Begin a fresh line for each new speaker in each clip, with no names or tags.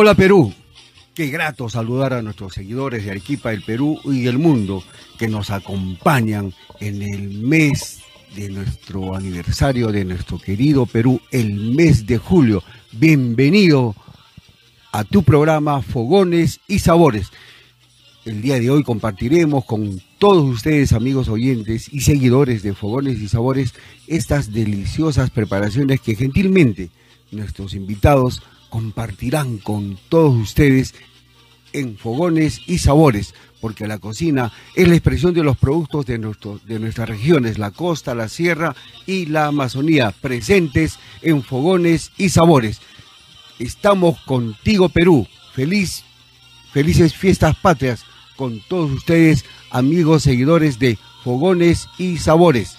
Hola Perú, qué grato saludar a nuestros seguidores de Arequipa, del Perú y del mundo que nos acompañan en el mes de nuestro aniversario de nuestro querido Perú, el mes de julio. Bienvenido a tu programa Fogones y Sabores. El día de hoy compartiremos con todos ustedes, amigos oyentes y seguidores de Fogones y Sabores, estas deliciosas preparaciones que gentilmente nuestros invitados compartirán con todos ustedes en fogones y sabores, porque la cocina es la expresión de los productos de, nuestro, de nuestras regiones, la costa, la sierra y la Amazonía, presentes en fogones y sabores. Estamos contigo, Perú. Feliz, felices fiestas patrias con todos ustedes, amigos, seguidores de Fogones y Sabores.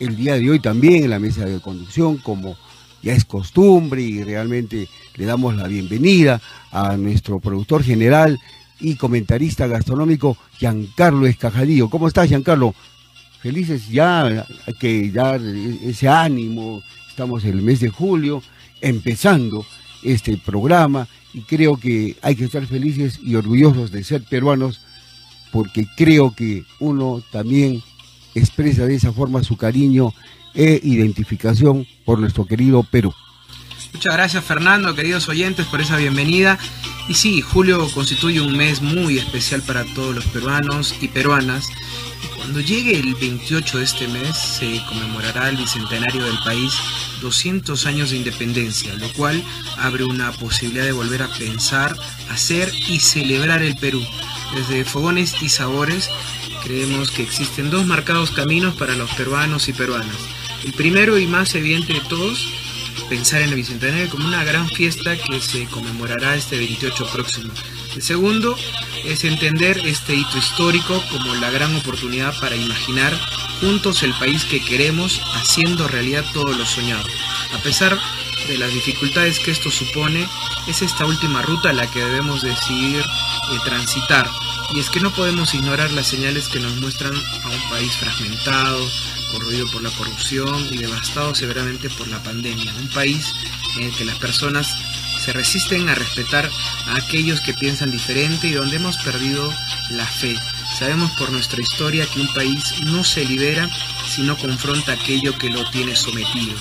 El día de hoy también en la mesa de conducción, como ya es costumbre y realmente le damos la bienvenida a nuestro productor general y comentarista gastronómico Giancarlo Escajadillo. ¿Cómo estás, Giancarlo? Felices ya que ya ese ánimo, estamos en el mes de julio, empezando este programa y creo que hay que estar felices y orgullosos de ser peruanos porque creo que uno también expresa de esa forma su cariño e identificación por nuestro querido Perú.
Muchas gracias Fernando, queridos oyentes, por esa bienvenida. Y sí, julio constituye un mes muy especial para todos los peruanos y peruanas. Cuando llegue el 28 de este mes se conmemorará el bicentenario del país 200 años de independencia, lo cual abre una posibilidad de volver a pensar, hacer y celebrar el Perú. Desde Fogones y Sabores creemos que existen dos marcados caminos para los peruanos y peruanas el primero y más evidente de todos, pensar en el Bicentenario como una gran fiesta que se conmemorará este 28 próximo. El segundo es entender este hito histórico como la gran oportunidad para imaginar juntos el país que queremos haciendo realidad todo lo soñado. A pesar las dificultades que esto supone, es esta última ruta la que debemos decidir eh, transitar. Y es que no podemos ignorar las señales que nos muestran a un país fragmentado, corroído por la corrupción y devastado severamente por la pandemia. Un país en el que las personas se resisten a respetar a aquellos que piensan diferente y donde hemos perdido la fe. Sabemos por nuestra historia que un país no se libera si no confronta aquello que lo tiene sometido.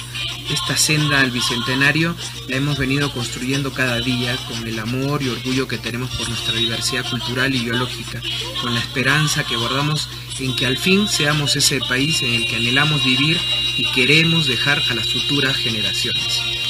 Esta senda al bicentenario la hemos venido construyendo cada día con el amor y orgullo que tenemos por nuestra diversidad cultural y biológica, con la esperanza que guardamos en que al fin seamos ese país en el que anhelamos vivir y queremos dejar a las futuras generaciones.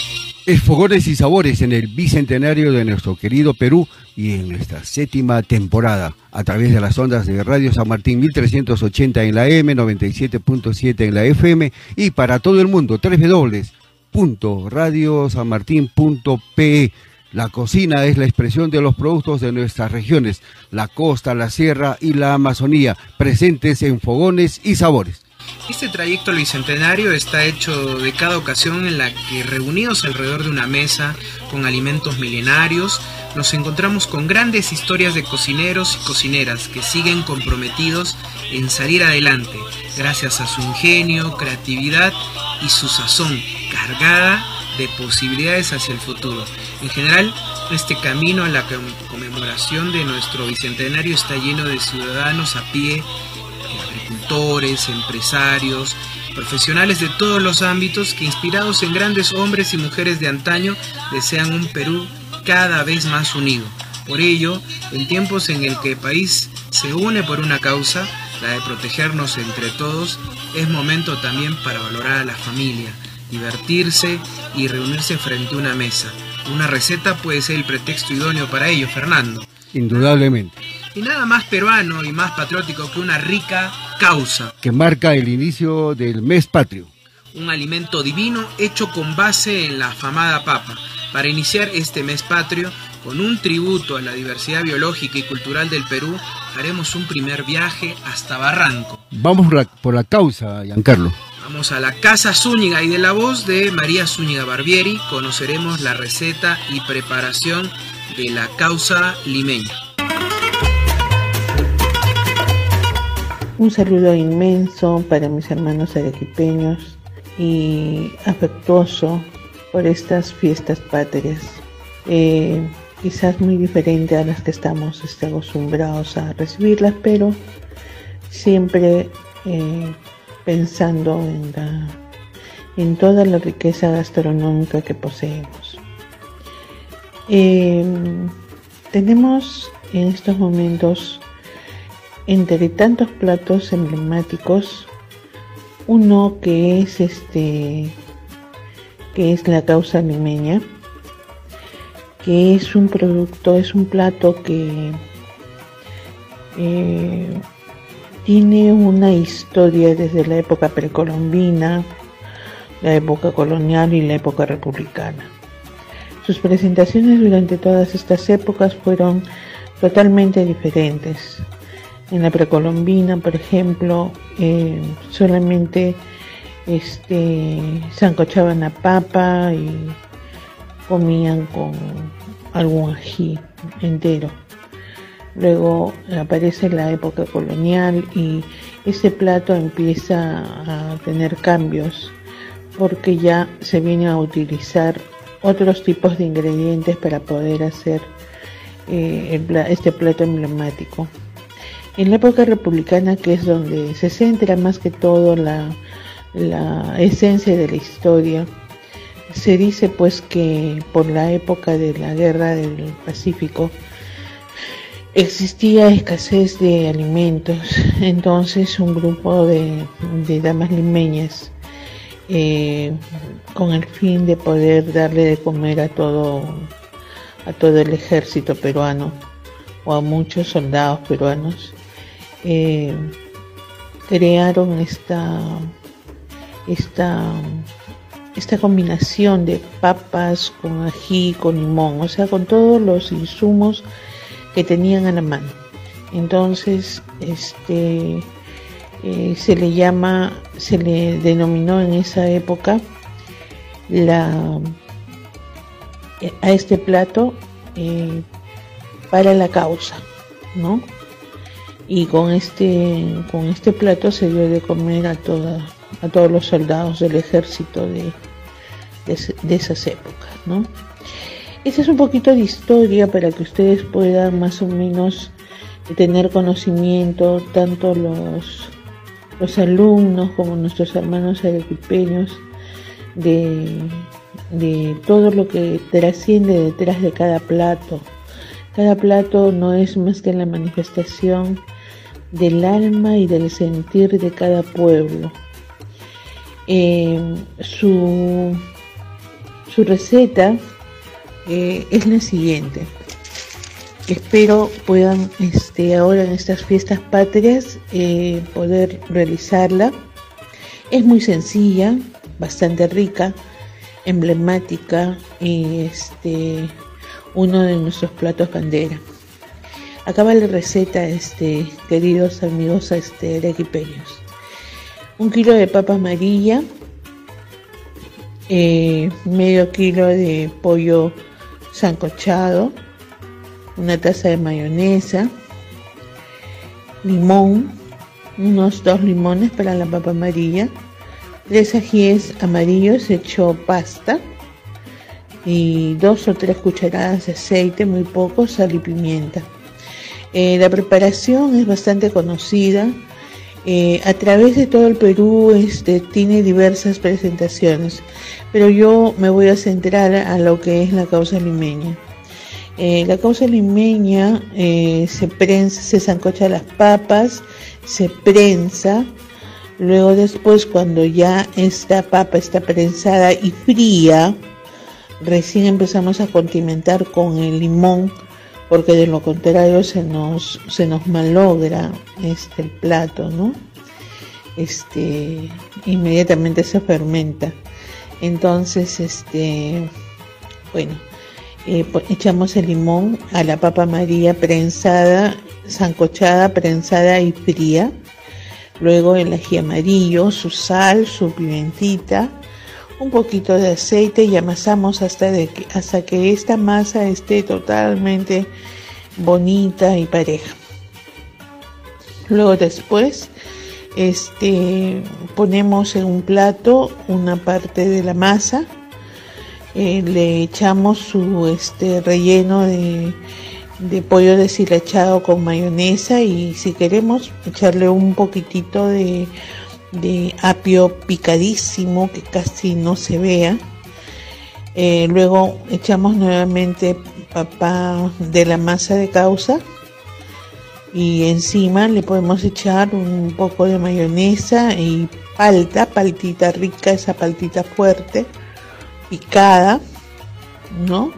Es Fogones y Sabores en el bicentenario de nuestro querido Perú y en nuestra séptima temporada a través de las ondas de Radio San Martín 1380 en la M, 97.7 en la FM y para todo el mundo www.radiosanmartin.pe la cocina es la expresión de los productos de nuestras regiones, la costa, la sierra y la Amazonía, presentes en fogones y sabores.
Este trayecto al bicentenario está hecho de cada ocasión en la que reunidos alrededor de una mesa con alimentos milenarios, nos encontramos con grandes historias de cocineros y cocineras que siguen comprometidos en salir adelante gracias a su ingenio, creatividad y su sazón cargada de posibilidades hacia el futuro. En general, este camino a la conmemoración de nuestro bicentenario está lleno de ciudadanos a pie, agricultores, empresarios profesionales de todos los ámbitos que inspirados en grandes hombres y mujeres de antaño desean un Perú cada vez más unido. Por ello, en tiempos en el que el país se une por una causa, la de protegernos entre todos, es momento también para valorar a la familia, divertirse y reunirse frente a una mesa. Una receta puede ser el pretexto idóneo para ello, Fernando.
Indudablemente.
Y nada más peruano y más patriótico que una rica causa.
Que marca el inicio del mes patrio.
Un alimento divino hecho con base en la afamada papa. Para iniciar este mes patrio, con un tributo a la diversidad biológica y cultural del Perú, haremos un primer viaje hasta Barranco.
Vamos por la causa, Giancarlo.
Vamos a la Casa Zúñiga y de la voz de María Zúñiga Barbieri conoceremos la receta y preparación de la causa limeña.
Un saludo inmenso para mis hermanos arequipeños y afectuoso por estas fiestas patrias. Eh, quizás muy diferente a las que estamos este, acostumbrados a recibirlas, pero siempre eh, pensando en, toda la riqueza gastronómica que poseemos. Em, tenemos en estos momentos, entre tantos platos emblemáticos, uno que es este que es la causa limeña, que es un producto, es un plato que eh, tiene una historia desde la época precolombina, la época colonial y la época republicana. Sus presentaciones durante todas estas épocas fueron totalmente diferentes. En la precolombina, por ejemplo, eh, solamente este, sancochaban a papa y comían con algún ají entero. Luego aparece la época colonial y ese plato empieza a tener cambios porque ya se viene a utilizar otros tipos de ingredientes para poder hacer eh, este plato emblemático. En la época republicana, que es donde se centra más que todo la, esencia de la historia, se dice pues que por la época de la guerra del Pacífico existía escasez de alimentos, entonces un grupo de, damas limeñas eh, con el fin de poder darle de comer a todo a todo el ejército peruano o a muchos soldados peruanos eh, crearon esta esta esta combinación de papas con ají, con limón, o sea, con todos los insumos que tenían a la mano. Entonces, este, eh, se le llama, se le denominó en esa época la, a este plato eh, para la causa, ¿no? Y con este, con este plato se dio de comer a toda a todos los soldados del ejército de, de, esas épocas, ¿no? Esa es un poquito de historia para que ustedes puedan más o menos tener conocimiento, tanto los, los alumnos como nuestros hermanos arequipeños, de, de todo lo que trasciende detrás de cada plato. Cada plato no es más que la manifestación del alma y del sentir de cada pueblo. Eh, su, su, receta eh, es la siguiente. Espero puedan este, ahora en estas fiestas patrias eh, poder realizarla. Es muy sencilla, bastante rica, emblemática y este, uno de nuestros platos bandera. Acaba la receta, este, queridos amigos este, arequipeños un kilo de papa amarilla, eh, medio kilo de pollo sancochado, una taza de mayonesa, limón, unos dos limones para la papa amarilla, tres ajíes amarillos hecho pasta y dos o tres cucharadas de aceite, muy poco, sal y pimienta. Eh, la preparación es bastante conocida Eh, a través de todo el Perú este, tiene diversas presentaciones, pero yo me voy a centrar a lo que es la causa limeña. Eh, la causa limeña eh, se prensa, se zancocha las papas, se prensa, luego después cuando ya esta papa está prensada y fría, recién empezamos a condimentar con el limón porque de lo contrario se nos, se nos malogra este, el plato, ¿no? Este, inmediatamente se fermenta. Entonces, este, bueno, eh, echamos el limón a la papa maría prensada, zancochada, prensada y fría. Luego el ají amarillo, su sal, su pimentita, un poquito de aceite y amasamos hasta, de que, hasta que esta masa esté totalmente bonita y pareja. Luego después este, ponemos en un plato una parte de la masa, eh, le echamos su este, relleno de, de pollo deshilachado con mayonesa y si queremos echarle un poquitito de de apio picadísimo que casi no se vea. Eh, luego echamos nuevamente papa de la masa de causa y encima le podemos echar un poco de mayonesa y palta, paltita rica, esa paltita fuerte, picada, ¿no?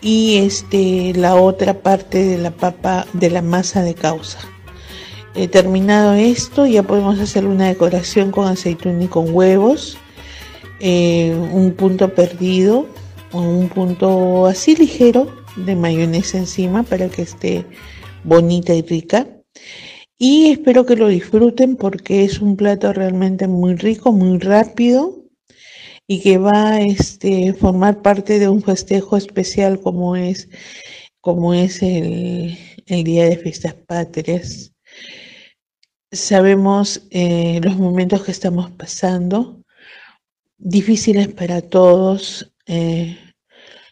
Y este la otra parte de la papa de la masa de causa. He terminado esto, ya podemos hacer una decoración con aceituna y con huevos, eh, un punto perdido un punto así ligero de mayonesa encima para que esté bonita y rica. Y espero que lo disfruten porque es un plato realmente muy rico, muy rápido y que va a este, formar parte de un festejo especial como es, como es el, el Día de Fiestas Patrias Sabemos eh, los momentos que estamos pasando, difíciles para todos. Eh,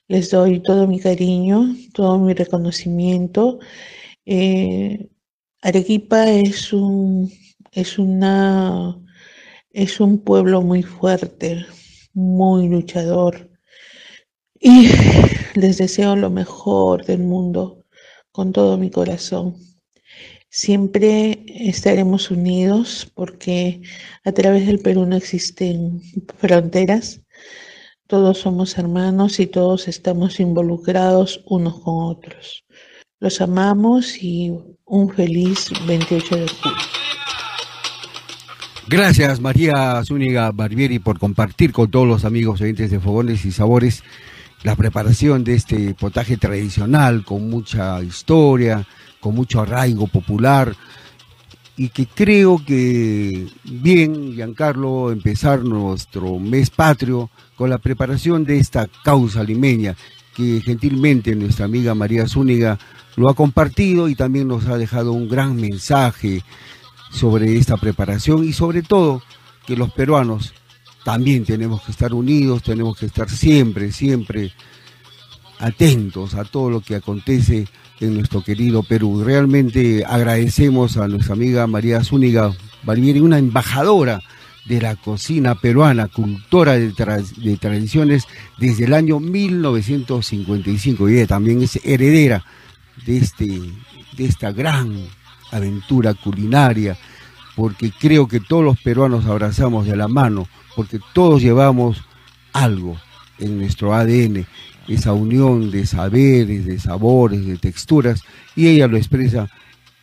les doy todo mi cariño, todo mi reconocimiento. Eh, Arequipa es un, es, una, es un pueblo muy fuerte, muy luchador. Y les deseo lo mejor del mundo con todo mi corazón. Siempre estaremos unidos porque a través del Perú no existen fronteras. Todos somos hermanos y todos estamos involucrados unos con otros. Los amamos y un feliz 28 de julio.
Gracias María Zúñiga Barbieri por compartir con todos los amigos oyentes de Fogones y Sabores la preparación de este potaje tradicional con mucha historia, con mucho arraigo popular y que creo que bien, Giancarlo, empezar nuestro mes patrio con la preparación de esta causa limeña que gentilmente nuestra amiga María Zúñiga lo ha compartido y también nos ha dejado un gran mensaje sobre esta preparación y sobre todo que los peruanos también tenemos que estar unidos, tenemos que estar siempre, siempre atentos a todo lo que acontece en nuestro querido Perú. Realmente agradecemos a nuestra amiga María Zúñiga Barbieri, una embajadora de la cocina peruana, cultora de, tradiciones desde el año 1955 y ella también es heredera de, este, de esta gran aventura culinaria, porque creo que todos los peruanos abrazamos de la mano, porque todos llevamos algo en nuestro ADN esa unión de saberes, de sabores, de texturas, y ella lo expresa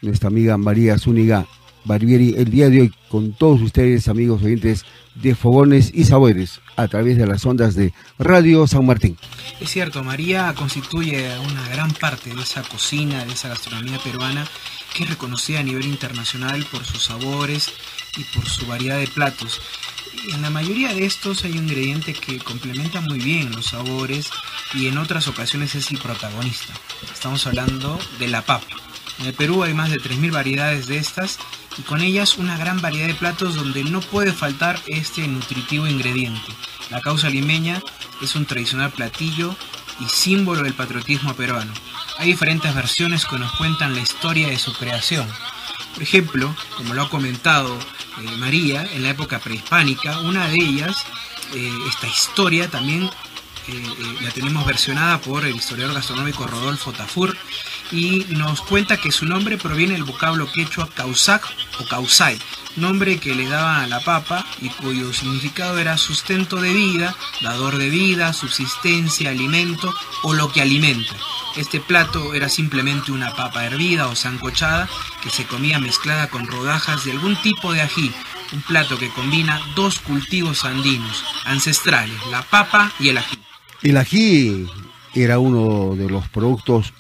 nuestra amiga María Zúñiga Barbieri el día de hoy con todos ustedes, amigos oyentes de Fogones y Sabores, a través de las ondas de Radio San Martín.
Es cierto, María constituye una gran parte de esa cocina, de esa gastronomía peruana, que es reconocida a nivel internacional por sus sabores y por su variedad de platos. En la mayoría de estos hay un ingrediente que complementa muy bien los sabores y en otras ocasiones es el protagonista. Estamos hablando de la papa. En el Perú hay más de 3.000 variedades de estas y con ellas una gran variedad de platos donde no puede faltar este nutritivo ingrediente. La causa limeña es un tradicional platillo y símbolo del patriotismo peruano. Hay diferentes versiones que nos cuentan la historia de su creación Por ejemplo, como lo ha comentado eh, María, en la época prehispánica, una de ellas, eh, esta historia también la tenemos versionada por el historiador gastronómico Rodolfo Tafur y nos cuenta que su nombre proviene del vocablo quechua causac o causai, nombre que le daban a la papa y cuyo significado era sustento de vida, dador de vida, subsistencia, alimento o lo que alimenta. Este plato era simplemente una papa hervida o sancochada que se comía mezclada con rodajas de algún tipo de ají, un plato que combina dos cultivos andinos ancestrales, la papa y el ají.
El ají era uno de los productos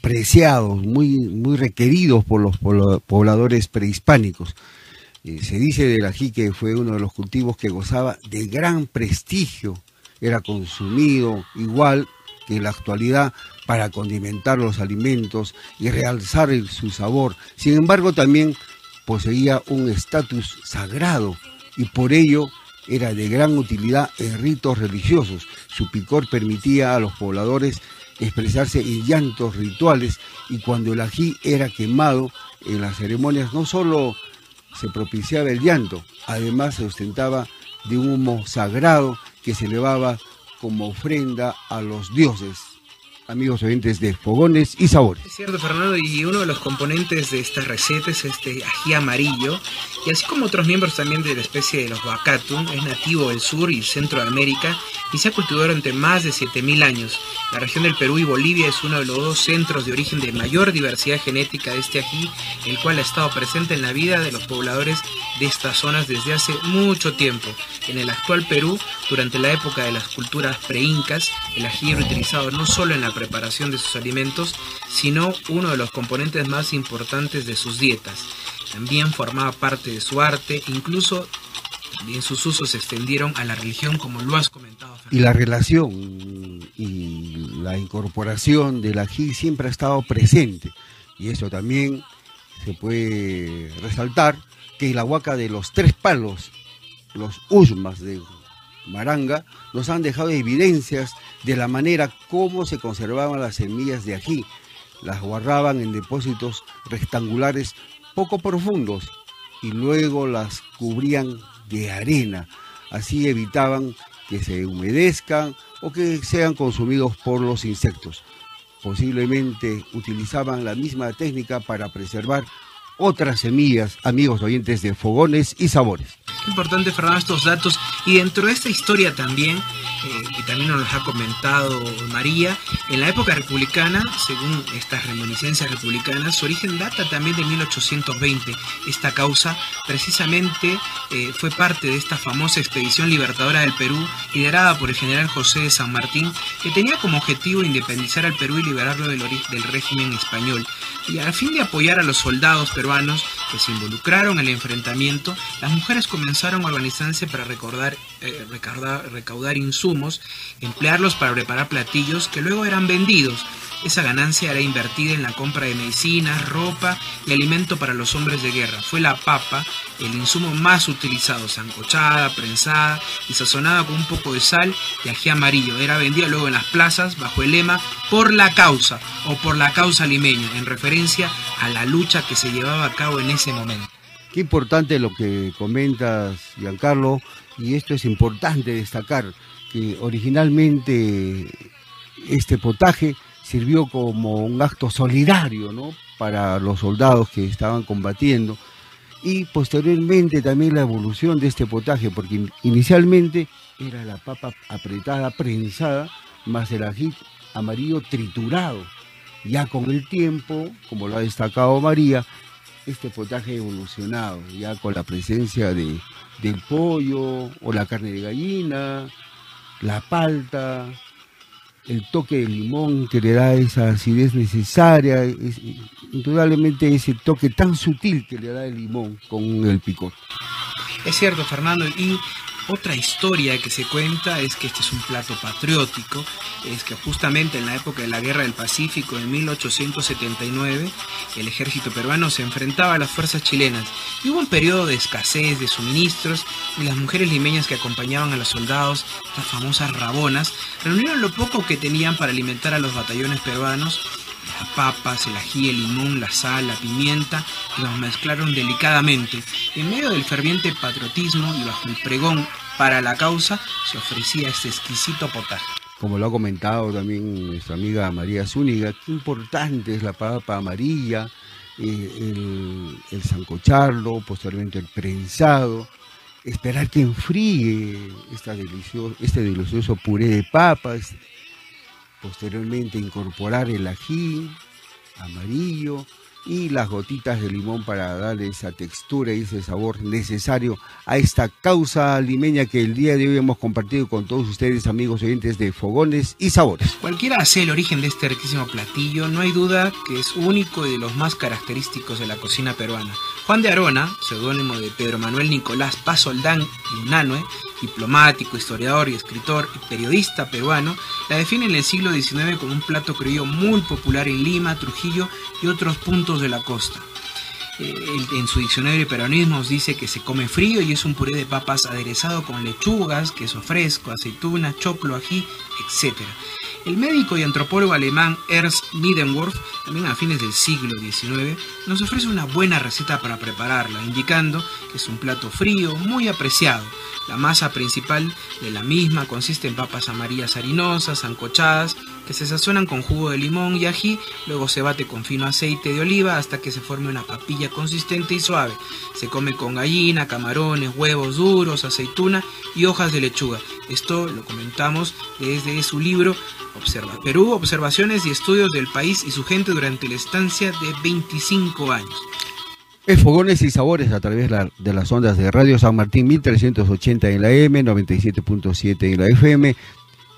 preciados, muy, muy requeridos por los pobladores prehispánicos. Eh, se dice del ají que fue uno de los cultivos que gozaba de gran prestigio, era consumido igual que en la actualidad para condimentar los alimentos y realzar su sabor. Sin embargo, también poseía un estatus sagrado y por ello era de gran utilidad en ritos religiosos. Su picor permitía a los pobladores expresarse en llantos rituales y cuando el ají era quemado en las ceremonias no solo se propiciaba el llanto, además se ostentaba de un humo sagrado que se elevaba como ofrenda a los dioses amigos oyentes de Fogones y Sabores.
Es cierto, Fernando, y uno de los componentes de esta receta es este ají amarillo, y así como otros miembros también de la especie de los Bacatum, es nativo del sur y centro de América y se ha cultivado durante más de 7.000 años. La región del Perú y Bolivia es uno de los dos centros de origen de mayor diversidad genética de este ají, el cual ha estado presente en la vida de los pobladores de estas zonas desde hace mucho tiempo. En el actual Perú, durante la época de las culturas preincas, el ají era utilizado no solo en la preparación de sus alimentos, sino uno de los componentes más importantes de sus dietas. También formaba parte de su arte, incluso también sus usos se extendieron a la religión, como lo has comentado.
Y la relación y la incorporación del ají siempre ha estado presente. Y eso también se puede resaltar que la huaca de los tres palos, los usmas de Maranga, nos han dejado evidencias de la manera como se conservaban las semillas de ají. Las guardaban en depósitos rectangulares poco profundos y luego las cubrían de arena. Así evitaban que se humedezcan o que sean consumidos por los insectos. Posiblemente utilizaban la misma técnica para preservar otras semillas, amigos oyentes de fogones y sabores.
Importante, Fernando, estos datos. Y dentro de esta historia también, eh, y también nos ha comentado María, en la época republicana, según estas reminiscencias republicanas, su origen data también de 1820. Esta causa precisamente eh, fue parte de esta famosa expedición libertadora del Perú, liderada por el general José de San Martín, que tenía como objetivo independizar al Perú y liberarlo del, del régimen español. Y al fin de apoyar a los soldados que se involucraron en el enfrentamiento, las mujeres comenzaron a organizarse para recordar, eh, recaudar, recaudar insumos, emplearlos para preparar platillos que luego eran vendidos. Esa ganancia era invertida en la compra de medicinas, ropa y alimento para los hombres de guerra. Fue la papa el insumo más utilizado, sancochada, prensada y sazonada con un poco de sal y ají amarillo. Era vendida luego en las plazas bajo el lema por la causa o por la causa limeña, en referencia a la lucha que se llevaba a cabo en ese momento.
Qué importante lo que comentas, Giancarlo, y esto es importante destacar, que originalmente este potaje sirvió como un acto solidario ¿no? para los soldados que estaban combatiendo y posteriormente también la evolución de este potaje, porque inicialmente era la papa apretada, prensada, más el ají amarillo triturado. Ya con el tiempo, como lo ha destacado María, este potaje evolucionado, ya con la presencia de, del pollo o la carne de gallina, la palta, el toque de limón que le da esa acidez necesaria, indudablemente ese toque tan sutil que le da el limón con el picor.
Es cierto, Fernando, y otra historia que se cuenta es que este es un plato patriótico, es que justamente en la época de la Guerra del Pacífico en 1879 el ejército peruano se enfrentaba a las fuerzas chilenas y hubo un periodo de escasez de suministros y las mujeres limeñas que acompañaban a los soldados, las famosas rabonas, reunieron lo poco que tenían para alimentar a los batallones peruanos Las papas, el ají, el limón, la sal, la pimienta y los mezclaron delicadamente. En medio del ferviente patriotismo y bajo el pregón para la causa se ofrecía este exquisito potaje.
Como lo ha comentado también nuestra amiga María Zúñiga, qué importante es la papa amarilla, eh, el, el sancocharlo, posteriormente el prensado, esperar que enfríe esta delicioso, este delicioso puré de papas, posteriormente incorporar el ají amarillo, y las gotitas de limón para darle esa textura y ese sabor necesario a esta causa limeña que el día de hoy hemos compartido con todos ustedes, amigos oyentes de Fogones y Sabores.
Cualquiera sea el origen de este riquísimo platillo, no hay duda que es único y de los más característicos de la cocina peruana. Juan de Arona, seudónimo de Pedro Manuel Nicolás Pazoldán Unanue, diplomático, historiador y escritor y periodista peruano, la define en el siglo XIX como un plato criollo muy popular en Lima, Trujillo y otros puntos de la costa. Eh, en su diccionario de peronismos dice que se come frío y es un puré de papas aderezado con lechugas, queso fresco, aceituna, choclo, ají, etc. El médico y antropólogo alemán Ernst Midenworth, también a fines del siglo XIX, nos ofrece una buena receta para prepararla, indicando que es un plato frío muy apreciado. La masa principal de la misma consiste en papas amarillas harinosas, ancochadas, que se sazonan con jugo de limón y ají, luego se bate con fino aceite de oliva hasta que se forme una papilla consistente y suave. Se come con gallina, camarones, huevos duros, aceituna y hojas de lechuga. Esto lo comentamos desde su libro Observa Perú, observaciones y estudios del país y su gente durante la estancia de 25 años.
Es Fogones y Sabores a través de las ondas de Radio San Martín 1380 en la M, 97.7 en la FM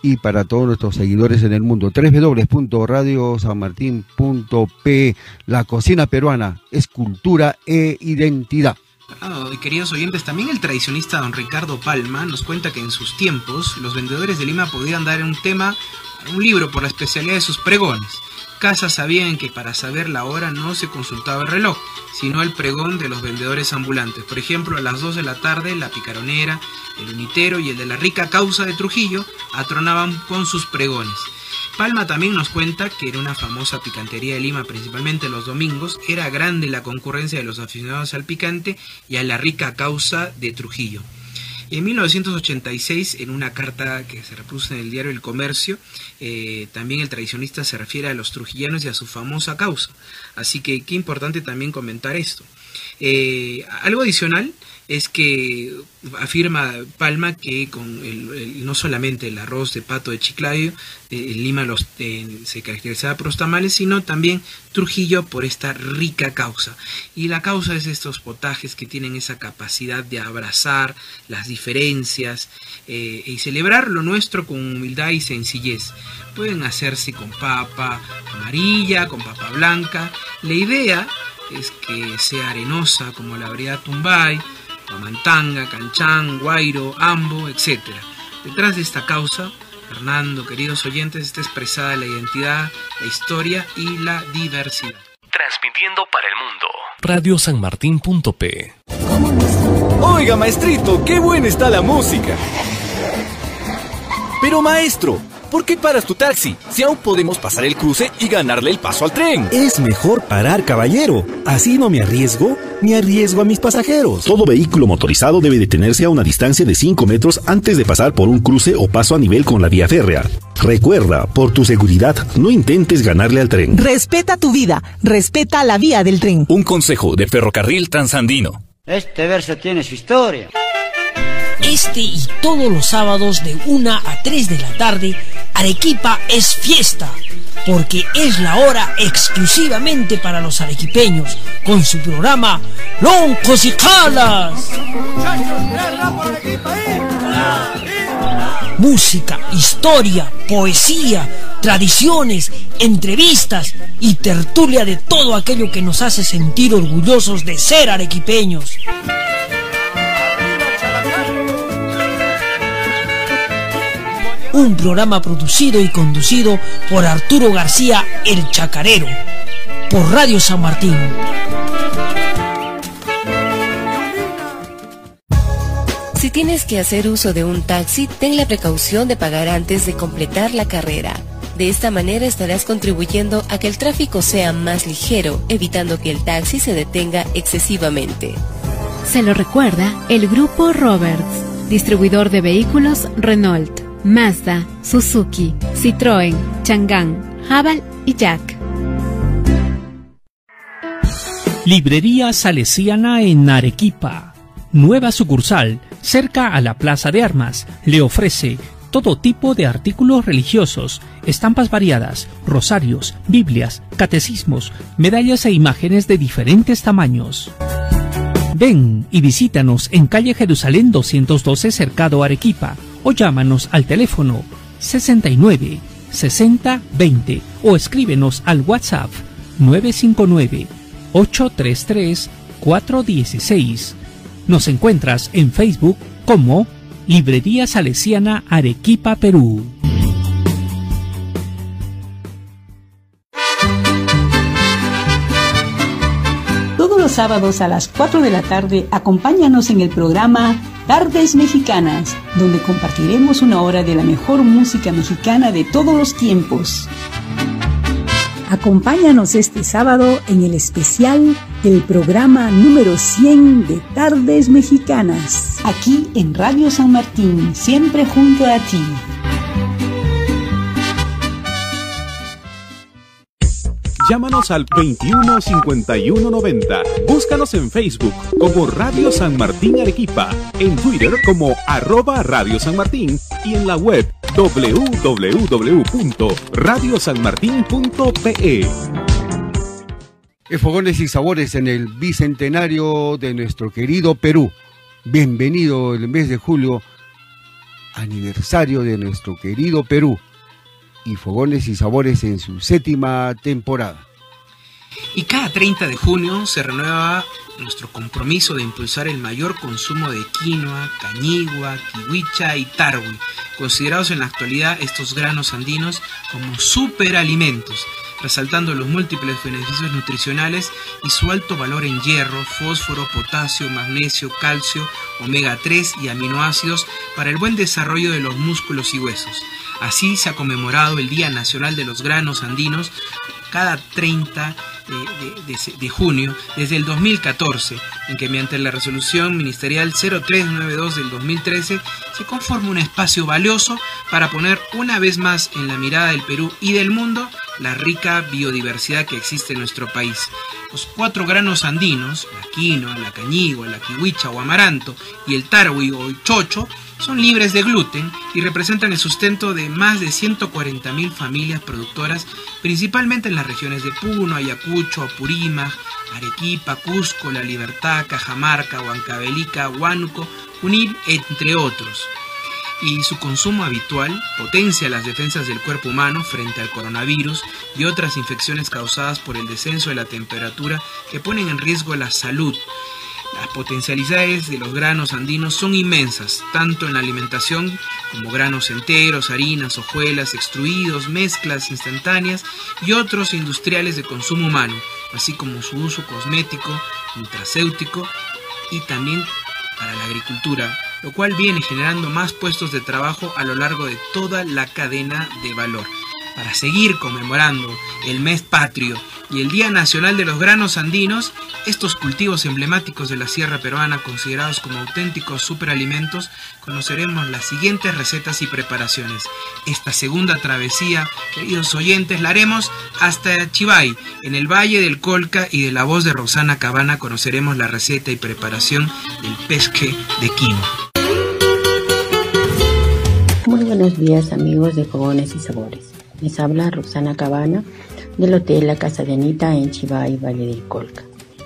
y para todos nuestros seguidores en el mundo www.radiosanmartin.p La cocina peruana es cultura e identidad.
Ah, queridos oyentes, también el tradicionista don Ricardo Palma nos cuenta que en sus tiempos los vendedores de Lima podían dar un tema, un libro por la especialidad de sus pregones. Casas sabían que para saber la hora no se consultaba el reloj, sino el pregón de los vendedores ambulantes. Por ejemplo, a las 2 de la tarde, la picaronera, el unitero y el de la rica causa de Trujillo atronaban con sus pregones. Palma también nos cuenta que era una famosa picantería de Lima, principalmente los domingos. Era grande la concurrencia de los aficionados al picante y a la rica causa de Trujillo. En 1986, en una carta que se reproduce en el diario El Comercio, eh, también el tradicionista se refiere a los trujillanos y a su famosa causa. Así que qué importante también comentar esto. Eh, algo adicional es que afirma Palma que con el, no solamente el arroz de pato de Chiclayo, eh, Lima los, se caracterizaba por los tamales, sino también Trujillo por esta rica causa. Y la causa es estos potajes que tienen esa capacidad de abrazar las diferencias eh, y celebrar lo nuestro con humildad y sencillez. Pueden hacerse con papa amarilla, con papa blanca. La idea es que sea arenosa como la variedad Tumbay, Mantanga, Canchán, Guairo, Ambo, etc. Detrás de esta causa, Fernando, queridos oyentes, está expresada la identidad, la historia y la diversidad.
Transmitiendo para el mundo. Radiosanmartin.p
Oiga, maestrito, qué buena está la música. Pero maestro, ¿Por qué paras tu taxi? Si aún podemos pasar el cruce y ganarle el paso al tren.
Es mejor parar, caballero. Así no me arriesgo ni arriesgo a mis pasajeros.
Todo vehículo motorizado debe detenerse a una distancia de 5 metros antes de pasar por un cruce o paso a nivel con la vía férrea. Recuerda, por tu seguridad, no intentes ganarle al tren.
Respeta tu vida, respeta la vía del tren.
Un consejo de Ferrocarril Transandino.
Este verso tiene su historia.
Este y todos los sábados de 1 a 3 de la tarde, Arequipa es fiesta, porque es la hora exclusivamente para los arequipeños, con su programa Loncos y Calas. Música, historia, poesía, tradiciones, entrevistas y tertulia de todo aquello que nos hace sentir orgullosos de ser arequipeños. Un programa producido y conducido por Arturo García El Chacarero, por Radio San Martín.
Si tienes que hacer uso de un taxi, ten la precaución de pagar antes de completar la carrera. De esta manera estarás contribuyendo a que el tráfico sea más ligero, evitando que el taxi se detenga excesivamente.
Se lo recuerda el Grupo Roberts, distribuidor de vehículos Renault, Mazda, Suzuki, Citroën, Chang'an, Haval y Jack.
Librería Salesiana en Arequipa. Nueva sucursal, cerca a la Plaza de Armas, le ofrece todo tipo de artículos religiosos, estampas variadas, rosarios, Biblias, catecismos, medallas e imágenes de diferentes tamaños. Ven y visítanos en calle Jerusalén 212 Cercado Arequipa o llámanos al teléfono 69 60 20 o escríbenos al WhatsApp 959 833 416. Nos encuentras en Facebook como Librería Salesiana Arequipa, Perú.
Sábados a las 4 de la tarde acompáñanos en el programa Tardes Mexicanas, donde compartiremos una hora de la mejor música mexicana de todos los tiempos. Acompáñanos este sábado en el especial del programa número 100 de Tardes Mexicanas, aquí en Radio San Martín, siempre junto a ti.
Llámanos al 21 51 90. Búscanos en Facebook como Radio San Martín Arequipa, en Twitter como arroba Radio San Martín y en la web www.radiosanmartin.pe.
Fogones y sabores en el bicentenario de nuestro querido Perú. Bienvenido el mes de julio, aniversario de nuestro querido Perú. Y Fogones y sabores en su séptima temporada.
Y cada 30 de junio se renueva nuestro compromiso de impulsar el mayor consumo de quinoa, cañigua, kiwicha y tarwi, considerados en la actualidad estos granos andinos como superalimentos, resaltando los múltiples beneficios nutricionales y su alto valor en hierro, fósforo, potasio, magnesio, calcio, omega 3 y aminoácidos para el buen desarrollo de los músculos y huesos. Así se ha conmemorado el Día Nacional de los Granos Andinos cada 30 de, junio desde el 2014, en que mediante la resolución ministerial 0392 del 2013 se conforma un espacio valioso para poner una vez más en la mirada del Perú y del mundo la rica biodiversidad que existe en nuestro país. Los cuatro granos andinos, la quinoa, la cañigua, la kiwicha o amaranto y el tarwi o chocho, son libres de gluten y representan el sustento de más de 140.000 familias productoras, principalmente en las regiones de Puno, Ayacucho, Apurímac, Arequipa, Cusco, La Libertad, Cajamarca, Huancavelica, Huánuco, Junín, entre otros. Y su consumo habitual potencia las defensas del cuerpo humano frente al coronavirus y otras infecciones causadas por el descenso de la temperatura que ponen en riesgo la salud las potencialidades de los granos andinos son inmensas, tanto en la alimentación como granos enteros, harinas, hojuelas, extruidos, mezclas instantáneas y otros industriales de consumo humano, así como su uso cosmético, nutracéutico y también para la agricultura, lo cual viene generando más puestos de trabajo a lo largo de toda la cadena de valor. Para seguir conmemorando el mes patrio y el Día Nacional de los Granos Andinos, estos cultivos emblemáticos de la sierra peruana considerados como auténticos superalimentos, conoceremos las siguientes recetas y preparaciones. Esta segunda travesía, queridos oyentes, la haremos hasta Chivay, en el Valle del Colca y de la voz de Rosana Cabana conoceremos la receta y preparación del pesque de quino.
Muy buenos días amigos de Fogones y Sabores. Les habla Rosana Cabana del Hotel La Casa de Anita en Chivay, Valle del Colca.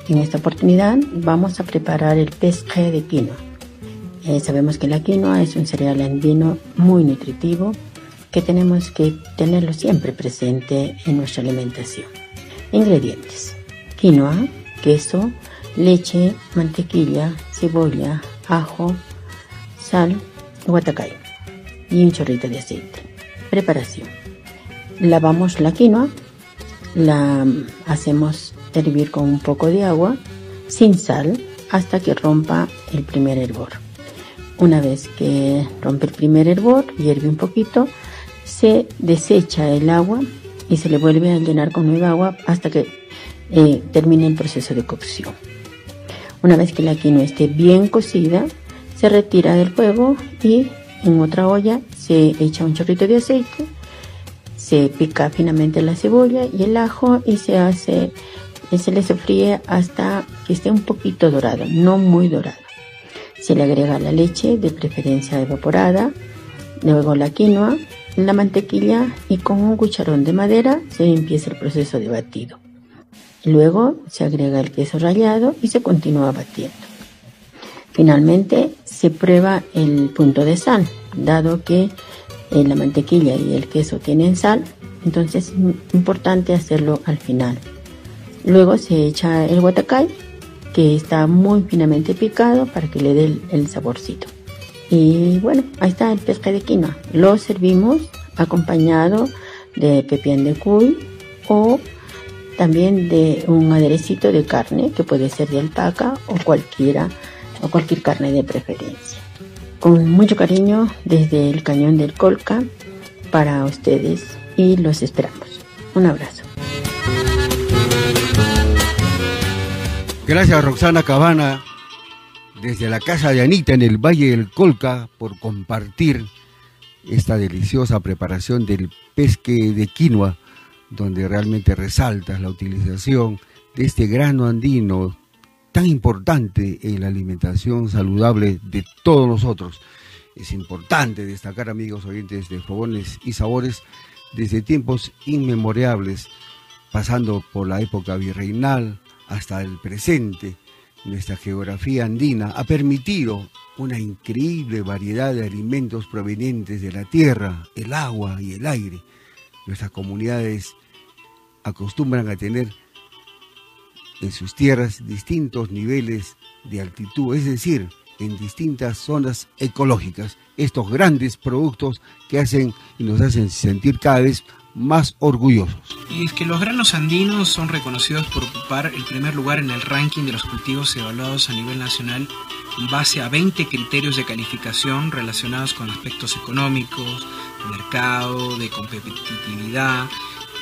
En esta oportunidad vamos a preparar el pesque de quinoa. Eh, sabemos que la quinoa es un cereal andino muy nutritivo que tenemos que tenerlo siempre presente en nuestra alimentación. Ingredientes. Quinoa, queso, leche, mantequilla, cebolla, ajo, sal, guatacay y un chorrito de aceite. Preparación. Lavamos la quinoa la hacemos hervir con un poco de agua sin sal hasta que rompa el primer hervor. Una vez que rompe el primer hervor hierve un poquito, se desecha el agua y se le vuelve a llenar con nueva agua hasta que eh, termine el proceso de cocción. Una vez que la quinoa esté bien cocida, se retira del fuego y en otra olla se echa un chorrito de aceite, se pica finamente la cebolla y el ajo y se hace, se le sofríe hasta que esté un poquito dorado, no muy dorado. Se le agrega la leche, de preferencia evaporada, luego la quinoa, la mantequilla y con un cucharón de madera se empieza el proceso de batido. Luego se agrega el queso rallado y se continúa batiendo. Finalmente se prueba el punto de sal, dado que eh, la mantequilla y el queso tienen sal, entonces es importante hacerlo al final. Luego se echa el guatacay, que está muy finamente picado para que le dé el, saborcito. Y bueno, ahí está el pesca de quinoa. Lo servimos acompañado de pepián de cuy o también de un aderecito de carne que puede ser de alpaca o cualquiera o cualquier carne de preferencia. Con mucho cariño desde el cañón del Colca para ustedes y los esperamos. Un abrazo.
Gracias Roxana Cabana desde la casa de Anita en el Valle del Colca por compartir esta deliciosa preparación del pesque de quinoa donde realmente resaltas la utilización de este grano andino tan importante en la alimentación saludable de todos nosotros. Es importante destacar, amigos oyentes de Fogones y Sabores, desde tiempos inmemorables, pasando por la época virreinal hasta el presente, nuestra geografía andina ha permitido una increíble variedad de alimentos provenientes de la tierra, el agua y el aire. Nuestras comunidades acostumbran a tener en sus tierras distintos niveles de altitud, es decir, en distintas zonas ecológicas, estos grandes productos que hacen y nos hacen sentir cada vez más orgullosos.
Y es que los granos andinos son reconocidos por ocupar el primer lugar en el ranking de los cultivos evaluados a nivel nacional en base a 20 criterios de calificación relacionados con aspectos económicos, mercado, de competitividad,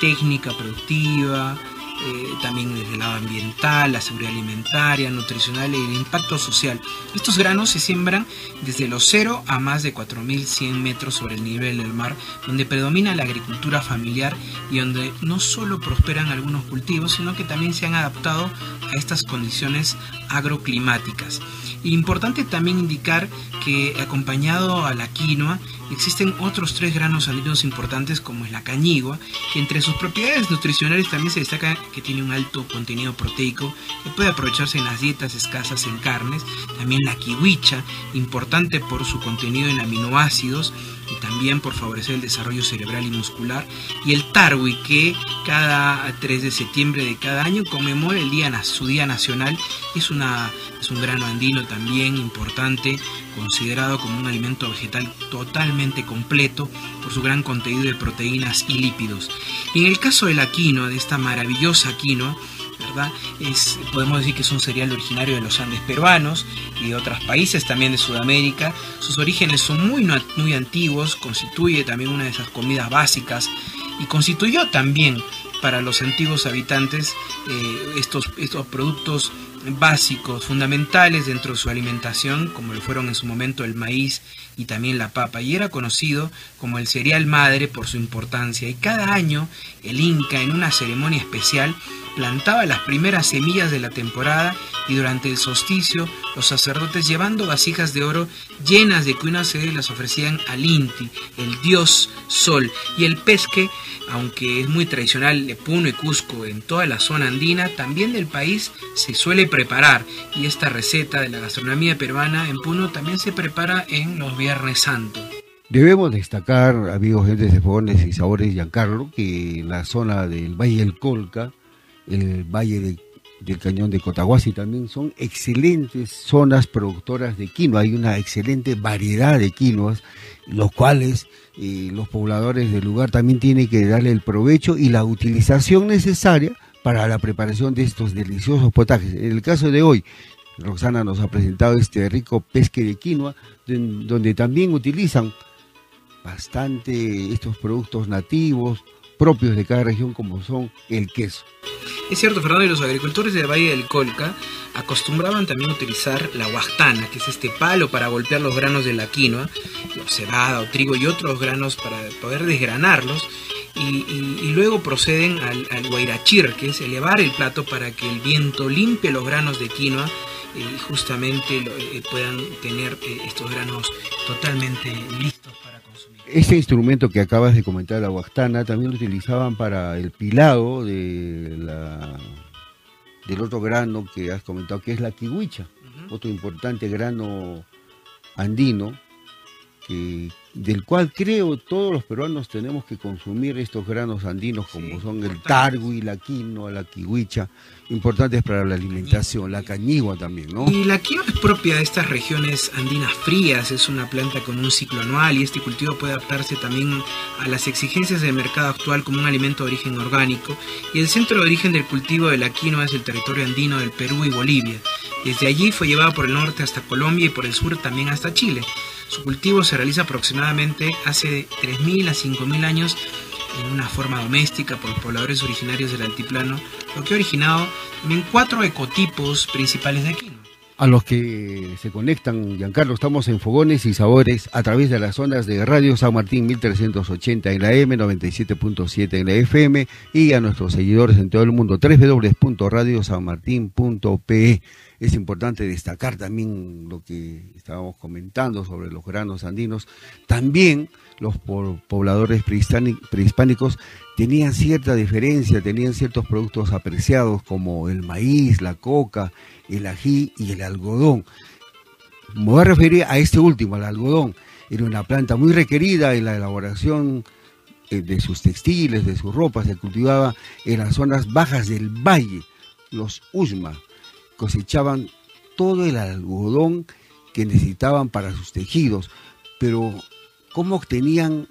técnica productiva, eh, también desde el lado ambiental, la seguridad alimentaria, nutricional y el impacto social. Estos granos se siembran desde los 0 a más de 4.100 metros sobre el nivel del mar, donde predomina la agricultura familiar y donde no solo prosperan algunos cultivos, sino que también se han adaptado a estas condiciones agroclimáticas. Importante también indicar que acompañado a la quinoa existen otros tres granos andinos importantes como es la cañigua, que entre sus propiedades nutricionales también se destaca que tiene un alto contenido proteico que puede aprovecharse en las dietas escasas en carnes, también la kiwicha, importante por su contenido en aminoácidos, y también por favorecer el desarrollo cerebral y muscular. Y el Tarwi, que cada 3 de septiembre de cada año conmemora el día, su Día Nacional. Es, una, es un grano andino también importante, considerado como un alimento vegetal totalmente completo por su gran contenido de proteínas y lípidos. Y en el caso de la de esta maravillosa quinoa, es, podemos decir que es un cereal originario de los Andes peruanos y de otros países también de Sudamérica. Sus orígenes son muy, muy antiguos, constituye también una de esas comidas básicas y constituyó también para los antiguos habitantes eh, estos, estos productos básicos, fundamentales dentro de su alimentación, como lo fueron en su momento el maíz y también la papa, y era conocido como el cereal madre por su importancia. Y cada año el Inca, en una ceremonia especial, plantaba las primeras semillas de la temporada y durante el solsticio los sacerdotes llevando vasijas de oro llenas de se las ofrecían al Inti, el dios sol, y el pesque, aunque es muy tradicional de Puno y Cusco en toda la zona andina, también del país se suele preparar y esta receta de la gastronomía peruana en Puno también se prepara en los Viernes Santos.
Debemos destacar, amigos de Fogones y Sabores Giancarlo, que la zona del Valle del Colca el valle del cañón de Cotahuasi también son excelentes zonas productoras de quinoa. Hay una excelente variedad de quinoas, los cuales eh, los pobladores del lugar también tienen que darle el provecho y la utilización necesaria para la preparación de estos deliciosos potajes. En el caso de hoy, Roxana nos ha presentado este rico pesque de quinoa, donde también utilizan bastante estos productos nativos propios de cada región como son el queso.
Es cierto, Fernando, y los agricultores del Valle del Colca acostumbraban también utilizar la huastana, que es este palo para golpear los granos de la quinoa, o cebada o trigo y otros granos para poder desgranarlos. Y, luego proceden al, al, guairachir, que es elevar el plato para que el viento limpie los granos de quinoa y justamente eh, puedan tener eh, estos granos totalmente listos.
Este instrumento que acabas de comentar, la huastana, también lo utilizaban para el pilado de la, del otro grano que has comentado, que es la kiwicha, otro importante grano andino que, del cual creo todos los peruanos tenemos que consumir estos granos andinos como son el targui, la quinoa, la kiwicha, importantes para la alimentación, la cañigua también, ¿no?
Y la quinoa es propia de estas regiones andinas frías, es una planta con un ciclo anual y este cultivo puede adaptarse también a las exigencias del mercado actual como un alimento de origen orgánico y el centro de origen del cultivo de la quinoa es el territorio andino del Perú y Bolivia. Desde allí fue llevado por el norte hasta Colombia y por el sur también hasta Chile. Su cultivo se realiza aproximadamente hace 3.000 a 5.000 años en una forma doméstica por pobladores originarios del altiplano, lo que ha originado también cuatro ecotipos principales de quinoa.
A los que se conectan, Giancarlo, estamos en Fogones y Sabores a través de las zonas de Radio San Martín 1380 en la M, 97.7 en la FM y a nuestros seguidores en todo el mundo, www.radiosanmartin.pe es importante destacar también lo que estábamos comentando sobre los granos andinos. También los pobladores prehispánicos tenían cierta diferencia, tenían ciertos productos apreciados como el maíz, la coca, el ají y el algodón. Me voy a referir a este último, al algodón. Era una planta muy requerida en la elaboración eh, de sus textiles, de sus ropas. Se cultivaba en las zonas bajas del valle, los Usma, cosechaban todo el algodón que necesitaban para sus tejidos, pero ¿cómo obtenían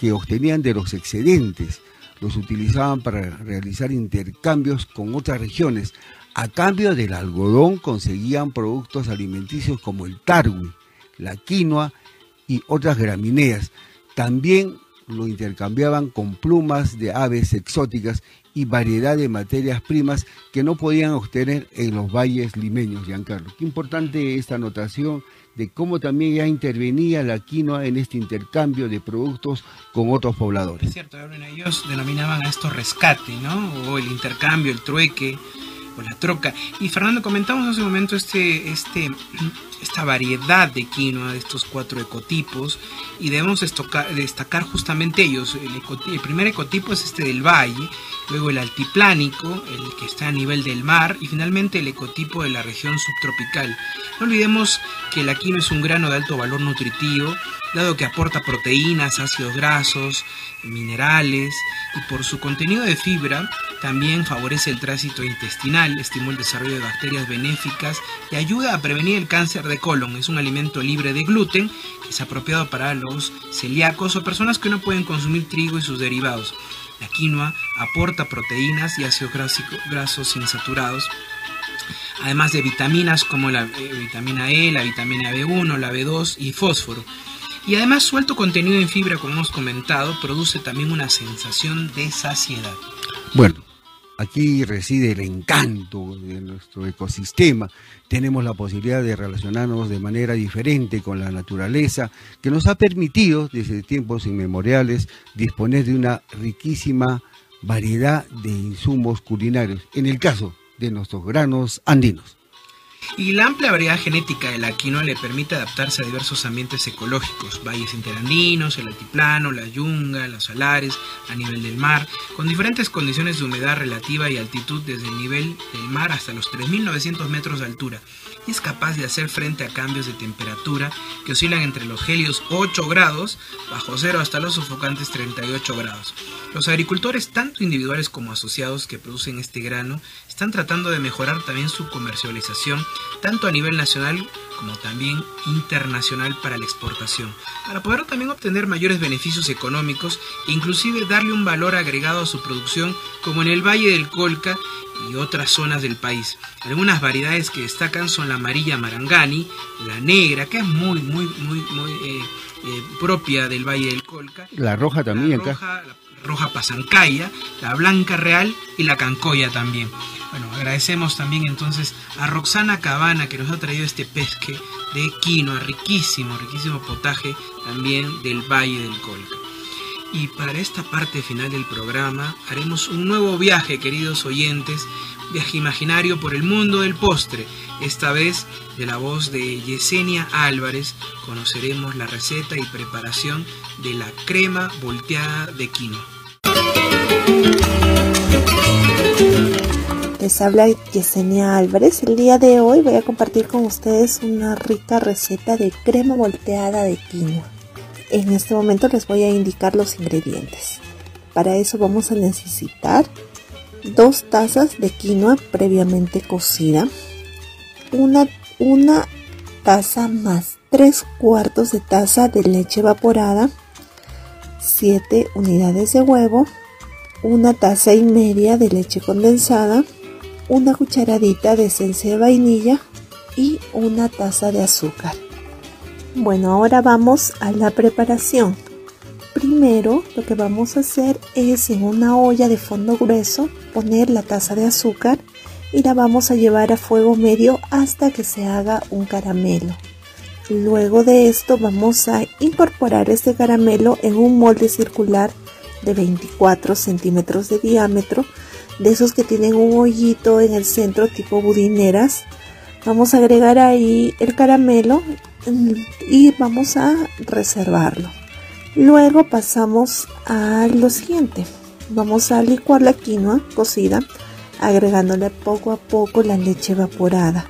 que obtenían de los excedentes? Los utilizaban para realizar intercambios con otras regiones. A cambio del algodón conseguían productos alimenticios como el tarwi, la quinoa y otras gramíneas. También lo intercambiaban con plumas de aves exóticas y variedad de materias primas que no podían obtener en los valles limeños, Giancarlo. Qué importante esta anotación de cómo también ya intervenía la quinoa en este intercambio de productos con otros pobladores.
Es cierto, ellos denominaban a esto rescate, ¿no? O el intercambio, el trueque o la troca. Y Fernando, comentamos hace un momento este, este, esta variedad de quinoa, de estos cuatro ecotipos, y debemos destacar justamente ellos. El, primer ecotipo es este del valle, luego el altiplánico, el que está a nivel del mar, y finalmente el ecotipo de la región subtropical. No olvidemos que la quinoa es un grano de alto valor nutritivo, dado que aporta proteínas, ácidos grasos, minerales, y por su contenido de fibra también favorece el tránsito intestinal, estimula el desarrollo de bacterias benéficas y ayuda a prevenir el cáncer de colon. Es un alimento libre de gluten, es apropiado para los celíacos o personas que no pueden consumir trigo y sus derivados. La quinoa aporta proteínas y ácidos grasos insaturados, además de vitaminas como la eh, vitamina E, la vitamina B1, la B2 y fósforo. Y además su alto contenido en fibra, como hemos comentado, produce también una sensación de saciedad.
Bueno, aquí reside el encanto de nuestro ecosistema. Tenemos la posibilidad de relacionarnos de manera diferente con la naturaleza, que nos ha permitido desde tiempos inmemoriales disponer de una riquísima variedad de insumos culinarios, en el caso de nuestros granos andinos.
Y la amplia variedad genética de la quinoa le permite adaptarse a diversos ambientes ecológicos, valles interandinos, el altiplano, la yunga, los salares, a nivel del mar, con diferentes condiciones de humedad relativa y altitud desde el nivel del mar hasta los 3.900 metros de altura y es capaz de hacer frente a cambios de temperatura que oscilan entre los gelios 8 grados bajo cero hasta los sofocantes 38 grados. Los agricultores, tanto individuales como asociados que producen este grano, están tratando de mejorar también su comercialización, tanto a nivel nacional como también internacional para la exportación, para poder también obtener mayores beneficios económicos e inclusive darle un valor agregado a su producción como en el Valle del Colca y otras zonas del país. Algunas variedades que destacan son la amarilla marangani, la negra, que es muy, muy, muy, muy, eh, eh, propia del Valle del Colca.
La roja también
la roja, La roja pasancaya, la blanca real y la cancoya también. Bueno, agradecemos también entonces a Roxana Cabana que nos ha traído este pesque de quinoa, riquísimo, riquísimo potaje también del Valle del Colca. Y para esta parte final del programa haremos un nuevo viaje, queridos oyentes, viaje imaginario por el mundo del postre. Esta vez de la voz de Yesenia Álvarez conoceremos la receta y preparación de la crema volteada de quinoa.
Les habla Yesenia Álvarez. El día de hoy voy a compartir con ustedes una rica receta de crema volteada de quinoa. En este momento les voy a indicar los ingredientes. Para eso vamos a necesitar dos tazas de quinoa previamente cocida, una, una taza más tres cuartos de taza de leche evaporada, 7 unidades de huevo, una taza y media de leche condensada, una cucharadita de esencia de vainilla y una taza de azúcar. Bueno, ahora vamos a la preparación. Primero lo que vamos a hacer es en una olla de fondo grueso poner la taza de azúcar y la vamos a llevar a fuego medio hasta que se haga un caramelo. Luego de esto vamos a incorporar este caramelo en un molde circular de 24 centímetros de diámetro de esos que tienen un hoyito en el centro tipo budineras. Vamos a agregar ahí el caramelo y vamos a reservarlo. Luego pasamos a lo siguiente. Vamos a licuar la quinoa cocida agregándole poco a poco la leche evaporada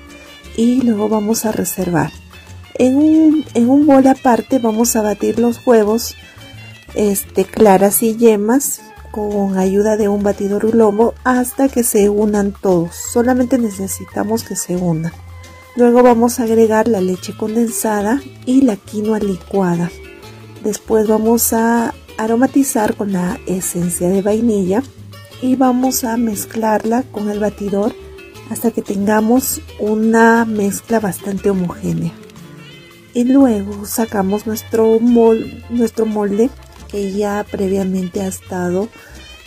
y luego vamos a reservar. En un, en un bol aparte vamos a batir los huevos este, claras y yemas con ayuda de un batidor globo hasta que se unan todos. Solamente necesitamos que se unan. Luego vamos a agregar la leche condensada y la quinoa licuada. Después vamos a aromatizar con la esencia de vainilla y vamos a mezclarla con el batidor hasta que tengamos una mezcla bastante homogénea. Y luego sacamos nuestro, nuestro molde que ya previamente ha estado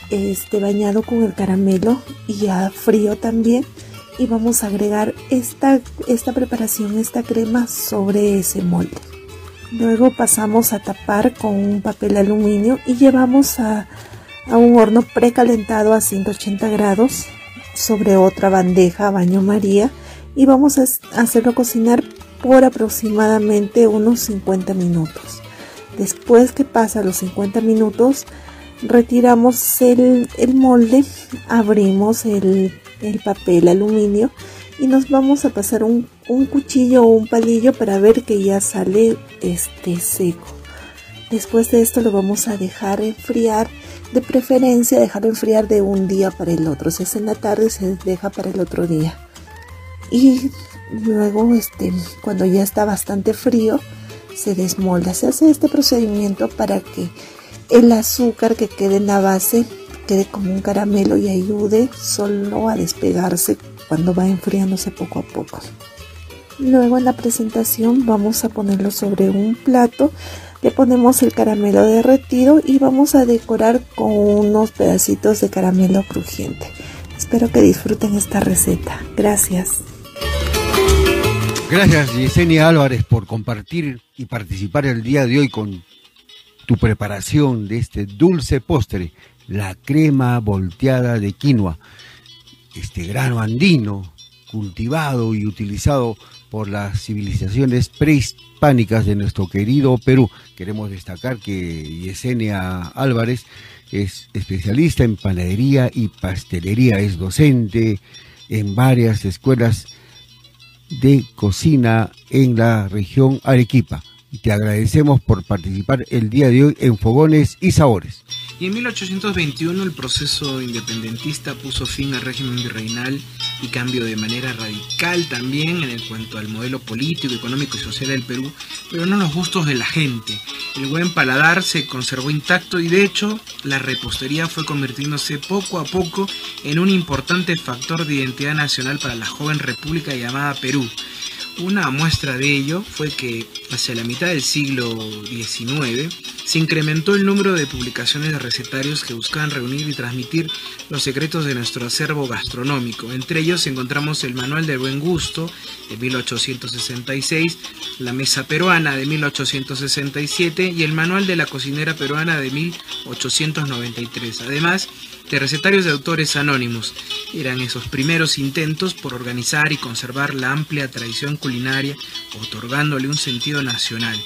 este, bañado con el caramelo y ya frío también y vamos a agregar esta, esta preparación, esta crema sobre ese molde. Luego pasamos a tapar con un papel aluminio y llevamos a, a un horno precalentado a 180 grados sobre otra bandeja baño maría y vamos a hacerlo cocinar por aproximadamente unos 50 minutos. Después que pasa los 50 minutos, retiramos el, molde, abrimos el, papel aluminio y nos vamos a pasar un, cuchillo o un palillo para ver que ya sale este seco. Después de esto lo vamos a dejar enfriar, de preferencia dejarlo enfriar de un día para el otro. Si es en la tarde se deja para el otro día. Y luego este, cuando ya está bastante frío, se desmolda. Se hace este procedimiento para que el azúcar que quede en la base quede como un caramelo y ayude solo a despegarse cuando va enfriándose poco a poco. Luego en la presentación vamos a ponerlo sobre un plato, le ponemos el caramelo derretido y vamos a decorar con unos pedacitos de caramelo crujiente. Espero que disfruten esta receta. Gracias.
Gracias Yesenia Álvarez por compartir y participar el día de hoy con tu preparación de este dulce postre, la crema volteada de quinoa, este grano andino cultivado y utilizado por las civilizaciones prehispánicas de nuestro querido Perú. Queremos destacar que Yesenia Álvarez es especialista en panadería y pastelería, es docente en varias escuelas de cocina en la región Arequipa. Te agradecemos por participar el día de hoy en Fogones y Sabores.
Y en 1821 el proceso independentista puso fin al régimen virreinal y cambió de manera radical también en cuanto al modelo político, económico y social del Perú, pero no los gustos de la gente. El buen paladar se conservó intacto y de hecho la repostería fue convirtiéndose poco a poco en un importante factor de identidad nacional para la joven república llamada Perú Una muestra de ello fue que hacia la mitad del siglo XIX se incrementó el número de publicaciones de recetarios que buscaban reunir y transmitir los secretos de nuestro acervo gastronómico. Entre ellos encontramos el Manual del Buen Gusto de 1866, la Mesa Peruana de 1867 y el Manual de la Cocinera Peruana de 1893. Además, de recetarios de autores anónimos. Eran esos primeros intentos por organizar y conservar la amplia tradición culinaria, otorgándole un sentido nacional.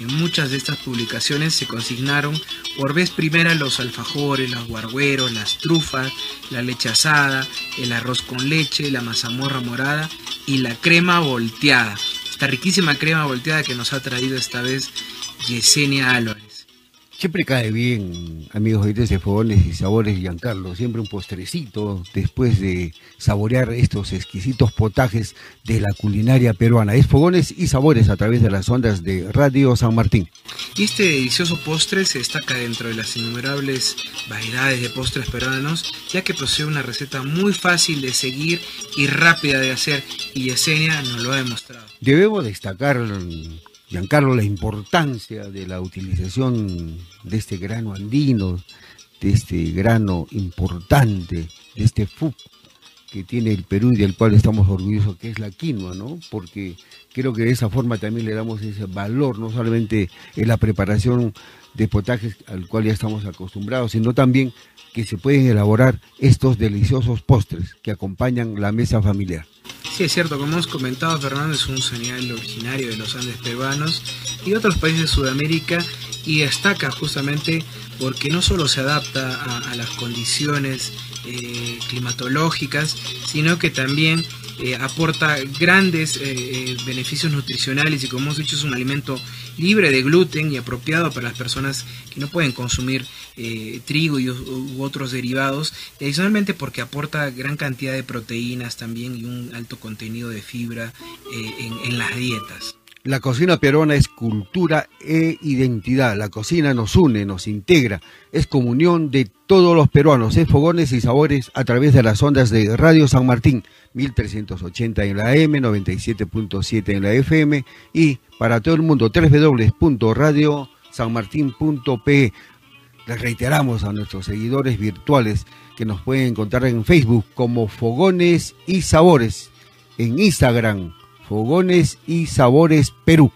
En muchas de estas publicaciones se consignaron por vez primera los alfajores, los guargueros, las trufas, la leche asada, el arroz con leche, la mazamorra morada y la crema volteada. Esta riquísima crema volteada que nos ha traído esta vez Yesenia Álvarez.
Siempre cae bien, amigos de Fogones y Sabores Giancarlo, siempre un postrecito después de saborear estos exquisitos potajes de la culinaria peruana. Es Fogones y Sabores a través de las ondas de Radio San Martín.
Y este delicioso postre se destaca dentro de las innumerables variedades de postres peruanos, ya que posee una receta muy fácil de seguir y rápida de hacer, y Yesenia nos lo ha demostrado.
Debemos destacar Giancarlo, la importancia de la utilización de este grano andino, de este grano importante, de este FUP que tiene el Perú y del cual estamos orgullosos, que es la quinoa, ¿no? Porque creo que de esa forma también le damos ese valor, no solamente en la preparación de potajes al cual ya estamos acostumbrados, sino también que se pueden elaborar estos deliciosos postres que acompañan la mesa familiar.
Sí, es cierto, como hemos comentado, Fernando es un cereal originario de los Andes peruanos y otros países de Sudamérica y destaca justamente porque no solo se adapta a, las condiciones eh, climatológicas, sino que también eh, aporta grandes eh, beneficios nutricionales y como hemos dicho es un alimento libre de gluten y apropiado para las personas que no pueden consumir eh, trigo y, u otros derivados, adicionalmente porque aporta gran cantidad de proteínas también y un alto contenido de fibra eh, en las dietas.
La cocina peruana es cultura e identidad. La cocina nos une, nos integra, es comunión de todos los peruanos, es fogones y sabores a través de las ondas de Radio San Martín, 1380 en la M, 97.7 en la FM y para todo el mundo www.radiosanmartin.pe. Les reiteramos a nuestros seguidores virtuales que nos pueden encontrar en Facebook como Fogones y Sabores, en Instagram Fogones y Sabores Perú.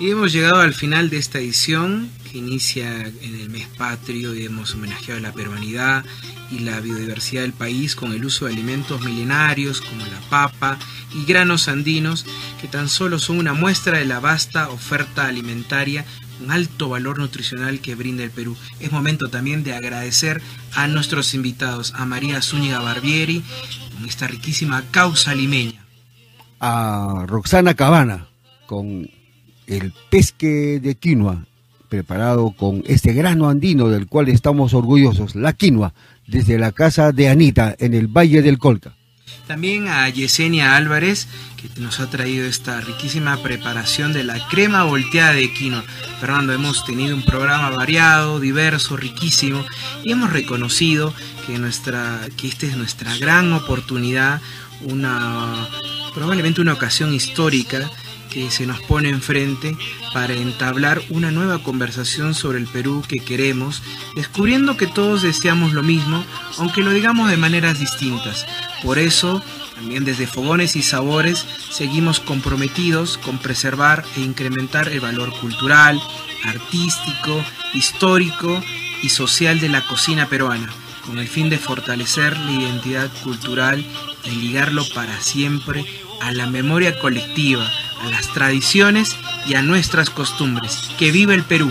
Y hemos llegado al final de esta edición que inicia en el mes patrio y hemos homenajeado la peruanidad y la biodiversidad del país con el uso de alimentos milenarios como la papa y granos andinos que tan solo son una muestra de la vasta oferta alimentaria un alto valor nutricional que brinda el Perú. Es momento también de agradecer a nuestros invitados, a María Zúñiga Barbieri, con esta riquísima causa limeña.
A Roxana Cabana, con el pesque de quinoa, preparado con este grano andino del cual estamos orgullosos, la quinoa, desde la casa de Anita en el Valle del Colca.
También a Yesenia Álvarez, que nos ha traído esta riquísima preparación de la crema volteada de quinoa. Fernando, hemos tenido un programa variado, diverso, riquísimo, y hemos reconocido que, nuestra, que esta es nuestra gran oportunidad, una probablemente una ocasión histórica que se nos pone enfrente para entablar una nueva conversación sobre el Perú que queremos, descubriendo que todos deseamos lo mismo, aunque lo digamos de maneras distintas. Por eso, también desde Fogones y Sabores, seguimos comprometidos con preservar e incrementar el valor cultural, artístico, histórico y social de la cocina peruana, con el fin de fortalecer la identidad cultural y ligarlo para siempre a la memoria colectiva, a las tradiciones y a nuestras costumbres. ¡Que viva el Perú!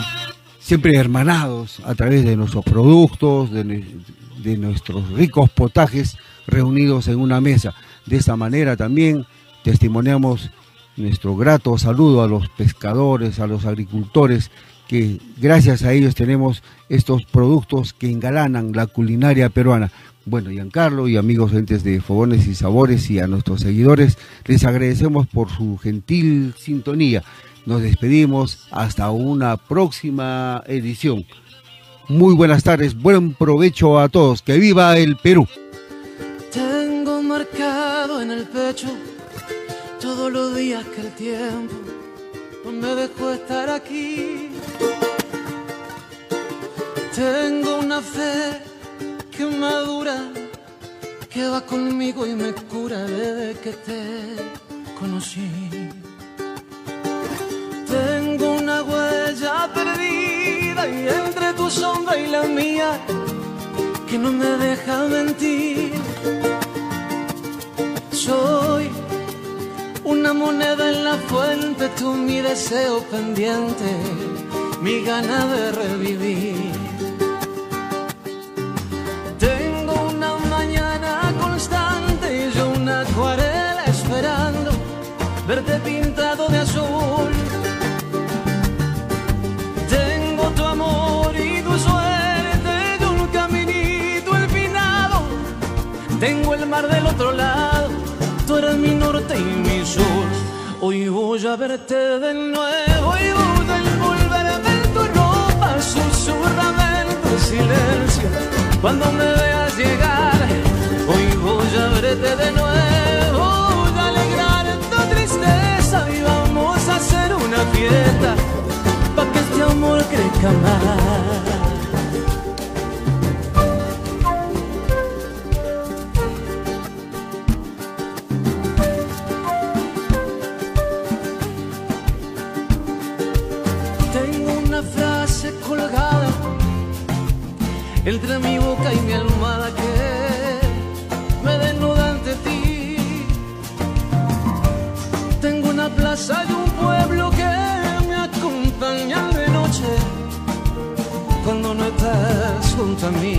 Siempre hermanados a través de nuestros productos, de, nuestros ricos potajes reunidos en una mesa. De esa manera también testimoniamos nuestro grato saludo a los pescadores, a los agricultores, que gracias a ellos tenemos estos productos que engalanan la culinaria peruana. Bueno, Giancarlo y amigos entes de Fogones y Sabores y a nuestros seguidores, les agradecemos por su gentil sintonía. Nos despedimos hasta una próxima edición. Muy buenas tardes, buen provecho a todos, que viva el Perú.
Tengo marcado en el pecho todos los días que el tiempo me dejó estar aquí. Tengo una fe que madura, que va conmigo y me cura desde que te conocí. Tengo una huella perdida y entre tu sombra y la mía que no me deja mentir. Soy una moneda en la fuente, tú mi deseo pendiente, mi gana de revivir. Esperando verte pintado de azul. Tengo tu amor y tu suerte un caminito empinado. Tengo el mar del otro lado, tú eres mi norte y mi sur. Hoy voy a verte de nuevo y voy a envolverme en tu ropa, susurrame en silencio. Cuando me veas llegar, a verte de nuevo, a alegrar tu tristeza y vamos a hacer una fiesta para que este amor crezca más. Tengo una frase colgada entre mi boca y mi almohada estás junto